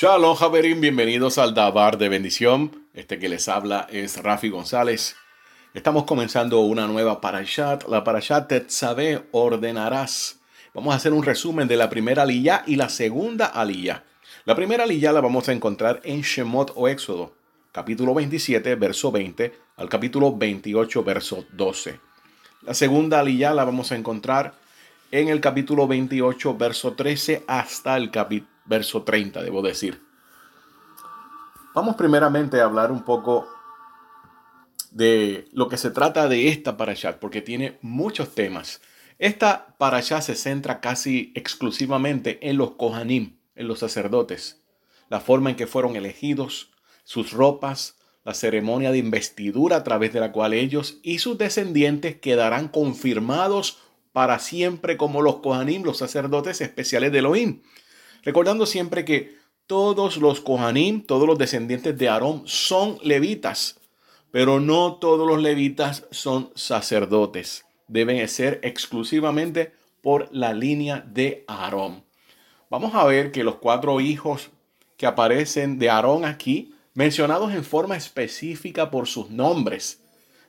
Shalom, Javerín, bienvenidos al Dabar de Bendición. Este que les habla es Rafi González. Estamos comenzando una nueva parashat, la parashat Tetzaveh, ordenarás. Vamos a hacer un resumen de la primera aliyah y la segunda aliyah. La primera aliyah la vamos a encontrar en Shemot o Éxodo, capítulo 27, verso 20, al capítulo 28, verso 12. La segunda aliyah la vamos a encontrar en el capítulo 28, verso 13, hasta el capítulo verso 30, debo decir. Vamos primeramente a hablar un poco de lo que se trata de esta parashat, porque tiene muchos temas. Esta parashat se centra casi exclusivamente en los Kohanim, en los sacerdotes, la forma en que fueron elegidos, sus ropas, la ceremonia de investidura a través de la cual ellos y sus descendientes quedarán confirmados para siempre como los Kohanim, los sacerdotes especiales de Elohim. Recordando siempre que todos los Kohanim, todos los descendientes de Aarón son levitas, pero no todos los levitas son sacerdotes. Deben ser exclusivamente por la línea de Aarón. Vamos a ver que los cuatro hijos que aparecen de Aarón aquí, mencionados en forma específica por sus nombres,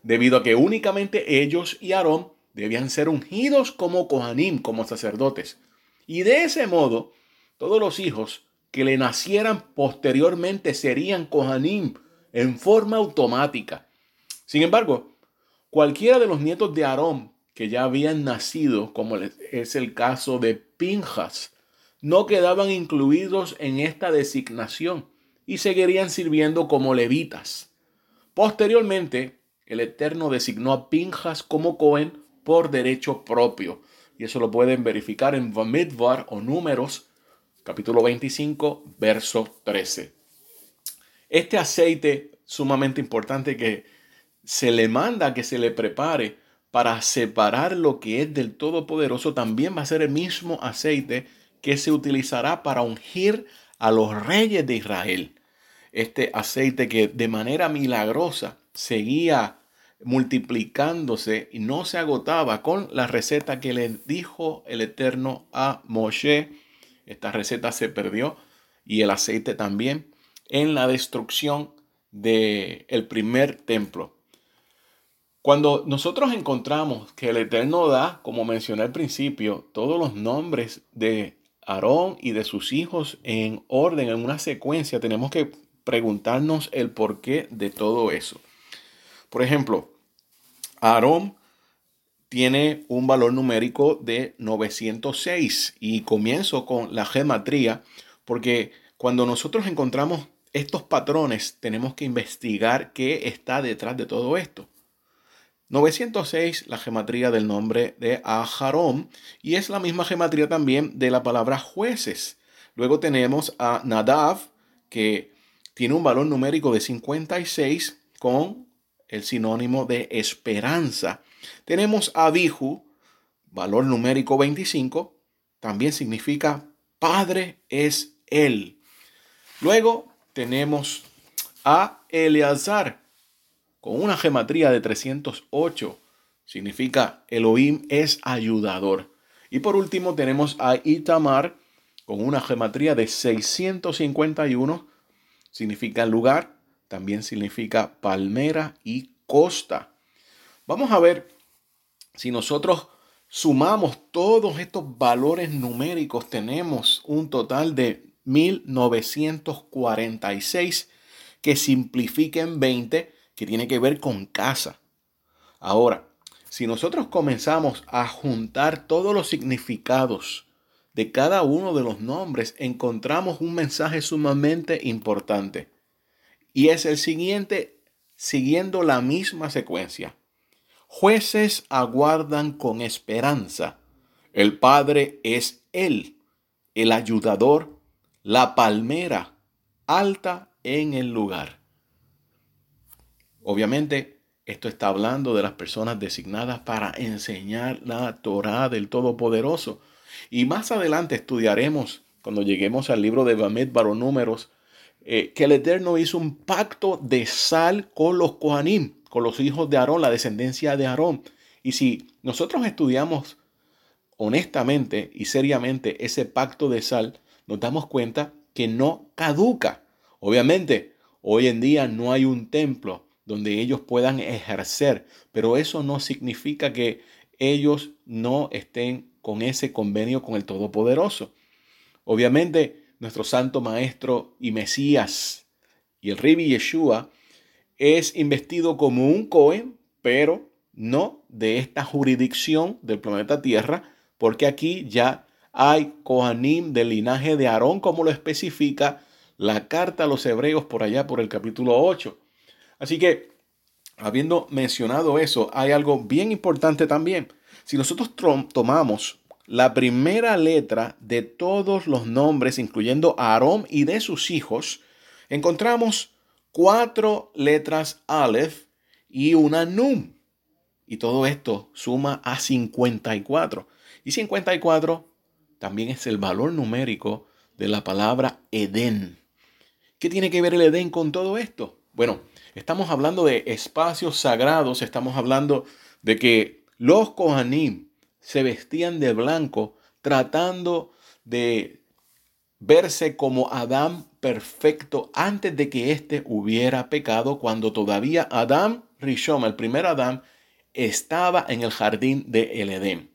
debido a que únicamente ellos y Aarón debían ser ungidos como Kohanim, como sacerdotes. Y de ese modo, todos los hijos que le nacieran posteriormente serían Kohanim en forma automática. Sin embargo, cualquiera de los nietos de Aarón que ya habían nacido, como es el caso de Pinjas, no quedaban incluidos en esta designación y seguirían sirviendo como levitas. Posteriormente, el Eterno designó a Pinjas como Cohen por derecho propio. Y eso lo pueden verificar en Vamidvar o Números capítulo 25, verso 13. Este aceite sumamente importante que se le manda que se le prepare para separar lo que es del Todopoderoso, también va a ser el mismo aceite que se utilizará para ungir a los reyes de Israel. Este aceite que de manera milagrosa seguía multiplicándose y no se agotaba con la receta que le dijo el Eterno a Moshe esta receta se perdió y el aceite también en la destrucción del el primer templo. Cuando nosotros encontramos que el Eterno da, como mencioné al principio, todos los nombres de Aarón y de sus hijos en orden, en una secuencia, tenemos que preguntarnos el porqué de todo eso. Por ejemplo, Aarón tiene un valor numérico de 906 y comienzo con la gematría porque cuando nosotros encontramos estos patrones tenemos que investigar qué está detrás de todo esto. 906, la gematría del nombre de Aharón, y es la misma gematría también de la palabra jueces. Luego tenemos a Nadav, que tiene un valor numérico de 56 con el sinónimo de esperanza. Tenemos Abihu, valor numérico 25, también significa Padre es Él. Luego tenemos a Eleazar, con una gematría de 308, significa Elohim es ayudador. Y por último tenemos a Itamar, con una gematría de 651, significa lugar, también significa palmera y costa. Vamos a ver si nosotros sumamos todos estos valores numéricos, tenemos un total de 1946 que simplifica en 20, que tiene que ver con casa. Ahora, si nosotros comenzamos a juntar todos los significados de cada uno de los nombres, encontramos un mensaje sumamente importante. Y es el siguiente, siguiendo la misma secuencia. Jueces aguardan con esperanza. El Padre es Él, el ayudador, la palmera alta en el lugar. Obviamente, esto está hablando de las personas designadas para enseñar la Torah del Todopoderoso. Y más adelante estudiaremos, cuando lleguemos al libro de Bamet Números, eh, que el Eterno hizo un pacto de sal con los Kohanim con los hijos de Aarón, la descendencia de Aarón. Y si nosotros estudiamos honestamente y seriamente ese pacto de sal, nos damos cuenta que no caduca. Obviamente, hoy en día no hay un templo donde ellos puedan ejercer, pero eso no significa que ellos no estén con ese convenio con el Todopoderoso. Obviamente, nuestro santo maestro y Mesías y el Ribi Yeshua es investido como un Cohen, pero no de esta jurisdicción del planeta Tierra, porque aquí ya hay Kohanim del linaje de Aarón, como lo especifica la carta a los hebreos por allá por el capítulo 8. Así que, habiendo mencionado eso, hay algo bien importante también. Si nosotros tomamos la primera letra de todos los nombres, incluyendo Aarón y de sus hijos, encontramos cuatro letras Aleph y una Num. Y todo esto suma a 54. Y 54 también es el valor numérico de la palabra Edén. ¿Qué tiene que ver el Edén con todo esto? Bueno, estamos hablando de espacios sagrados, estamos hablando de que los Kohanim se vestían de blanco tratando de verse como Adán perfecto antes de que éste hubiera pecado, cuando todavía Adán Rishon, el primer Adán, estaba en el jardín de el Edén.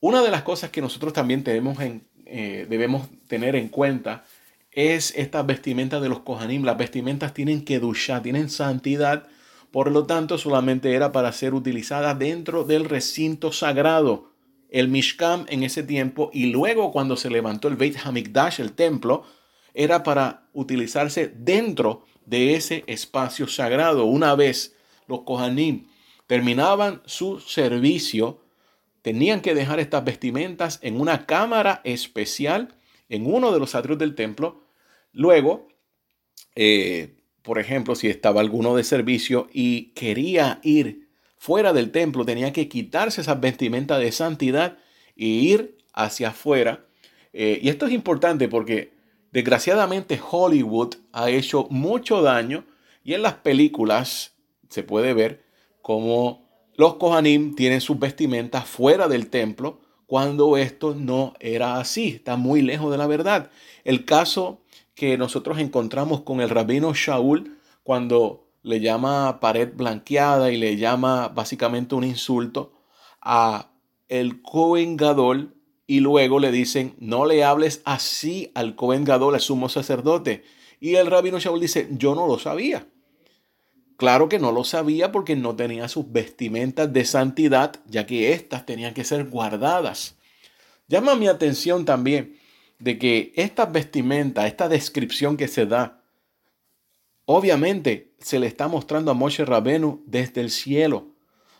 Una de las cosas que nosotros también tenemos en, eh, debemos tener en cuenta es esta vestimenta de los Kohanim. Las vestimentas tienen duchar, tienen santidad, por lo tanto solamente era para ser utilizada dentro del recinto sagrado, el Mishkan en ese tiempo, y luego cuando se levantó el Beit Hamikdash, el templo, era para utilizarse dentro de ese espacio sagrado. Una vez los Kohanim terminaban su servicio, tenían que dejar estas vestimentas en una cámara especial en uno de los atrios del templo. Luego, eh, por ejemplo, si estaba alguno de servicio y quería ir fuera del templo, tenía que quitarse esas vestimentas de santidad e ir hacia afuera. Eh, y esto es importante porque desgraciadamente Hollywood ha hecho mucho daño y en las películas se puede ver como los Kohanim tienen sus vestimentas fuera del templo cuando esto no era así, está muy lejos de la verdad. El caso que nosotros encontramos con el rabino Shaul cuando le llama pared blanqueada y le llama básicamente un insulto a el Cohen Gadol y luego le dicen no le hables así al Cohen Gadol, al sumo sacerdote. Y el rabino Shaul dice yo no lo sabía. Claro que no lo sabía porque no tenía sus vestimentas de santidad, ya que éstas tenían que ser guardadas. Llama mi atención también de que esta vestimenta, esta descripción que se da, obviamente se le está mostrando a Moshe Rabenu desde el cielo.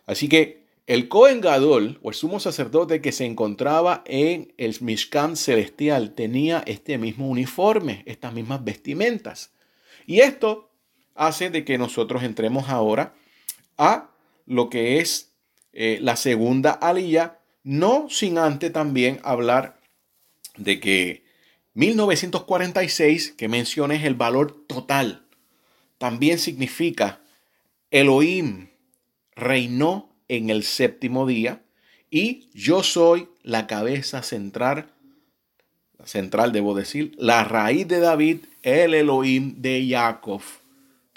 Así que el Cohen Gadol, o el sumo sacerdote que se encontraba en el Mishkan celestial, tenía este mismo uniforme, estas mismas vestimentas. Y esto hace de que nosotros entremos ahora a lo que es eh, la segunda alía, no sin antes también hablar de que 1946, que menciones el valor total, también significa Elohim reinó en el séptimo día y yo soy la cabeza central, central debo decir, la raíz de David, el Elohim de Jacob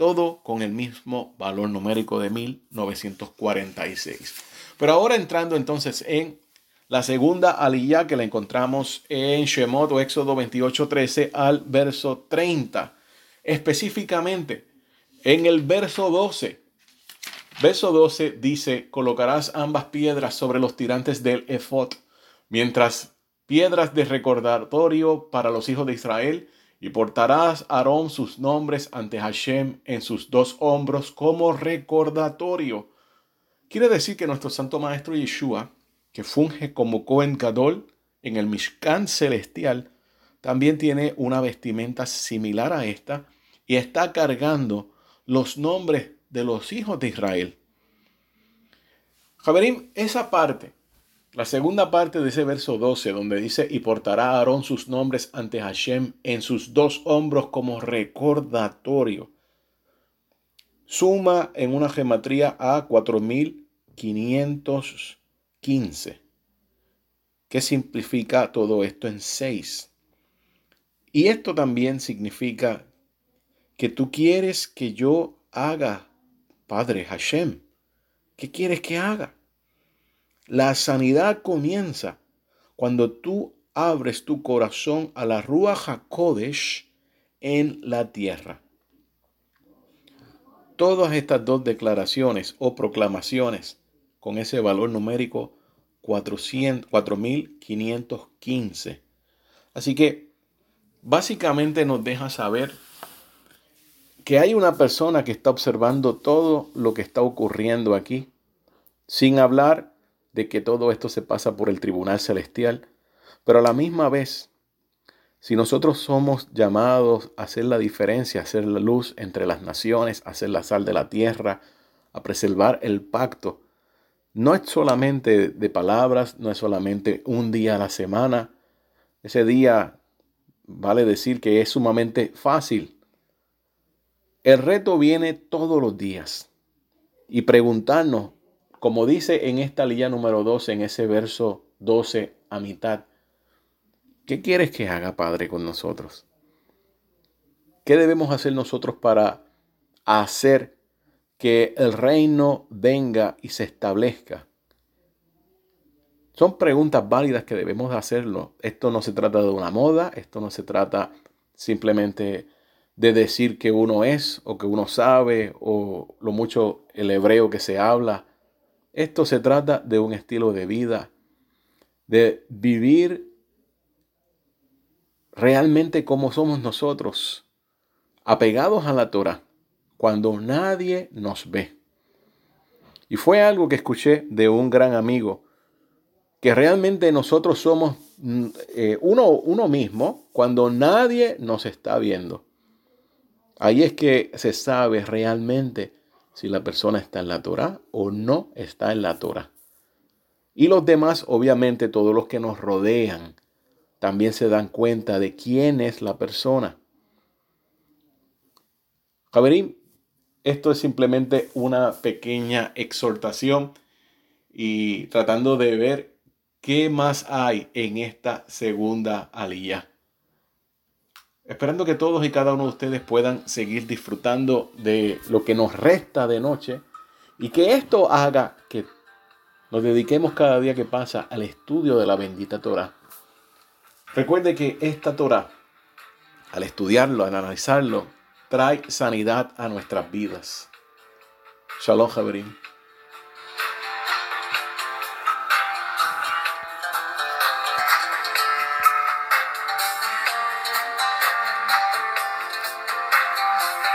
todo con el mismo valor numérico de 1946. Pero ahora entrando entonces en la segunda aliyah que la encontramos en Shemot o Éxodo 28, 13 al verso 30. Específicamente en el verso 12. Verso 12 dice, colocarás ambas piedras sobre los tirantes del efod, mientras piedras de recordatorio para los hijos de Israel y portarás Aarón sus nombres ante Hashem en sus dos hombros como recordatorio. Quiere decir que nuestro Santo Maestro Yeshua, que funge como Cohen Gadol en el Mishkan celestial, también tiene una vestimenta similar a esta y está cargando los nombres de los hijos de Israel. Javerim, esa parte la segunda parte de ese verso 12, donde dice, y portará Aarón sus nombres ante Hashem en sus dos hombros como recordatorio, suma en una gematría a 4515, que simplifica todo esto en 6. Y esto también significa que tú quieres que yo haga, Padre Hashem. ¿Qué quieres que haga? La sanidad comienza cuando tú abres tu corazón a la Ruach HaKodesh en la tierra. Todas estas dos declaraciones o proclamaciones con ese valor numérico 4515. Así que básicamente nos deja saber que hay una persona que está observando todo lo que está ocurriendo aquí, sin hablar de que todo esto se pasa por el tribunal celestial, pero a la misma vez, si nosotros somos llamados a hacer la diferencia, a hacer la luz entre las naciones, a hacer la sal de la tierra, a preservar el pacto, no es solamente de palabras, no es solamente un día a la semana. Ese día vale decir que es sumamente fácil. El reto viene todos los días y preguntarnos, como dice en esta línea número 12, en ese verso 12 a mitad, ¿qué quieres que haga Padre con nosotros? ¿Qué debemos hacer nosotros para hacer que el reino venga y se establezca? Son preguntas válidas que debemos hacerlo. Esto no se trata de una moda, esto no se trata simplemente de decir que uno es o que uno sabe o lo mucho el hebreo que se habla. Esto se trata de un estilo de vida, de vivir realmente como somos nosotros, apegados a la Torah cuando nadie nos ve. Y fue algo que escuché de un gran amigo, que realmente nosotros somos mm, eh, uno, uno mismo cuando nadie nos está viendo. Ahí es que se sabe realmente si la persona está en la Torah o no está en la Torah. Y los demás, obviamente, todos los que nos rodean, también se dan cuenta de quién es la persona. Javerín, esto es simplemente una pequeña exhortación y tratando de ver qué más hay en esta segunda alía. Esperando que todos y cada uno de ustedes puedan seguir disfrutando de lo que nos resta de noche y que esto haga que nos dediquemos cada día que pasa al estudio de la bendita Torah. Recuerde que esta Torah, al estudiarlo, al analizarlo, trae sanidad a nuestras vidas. Shalom, Javerín.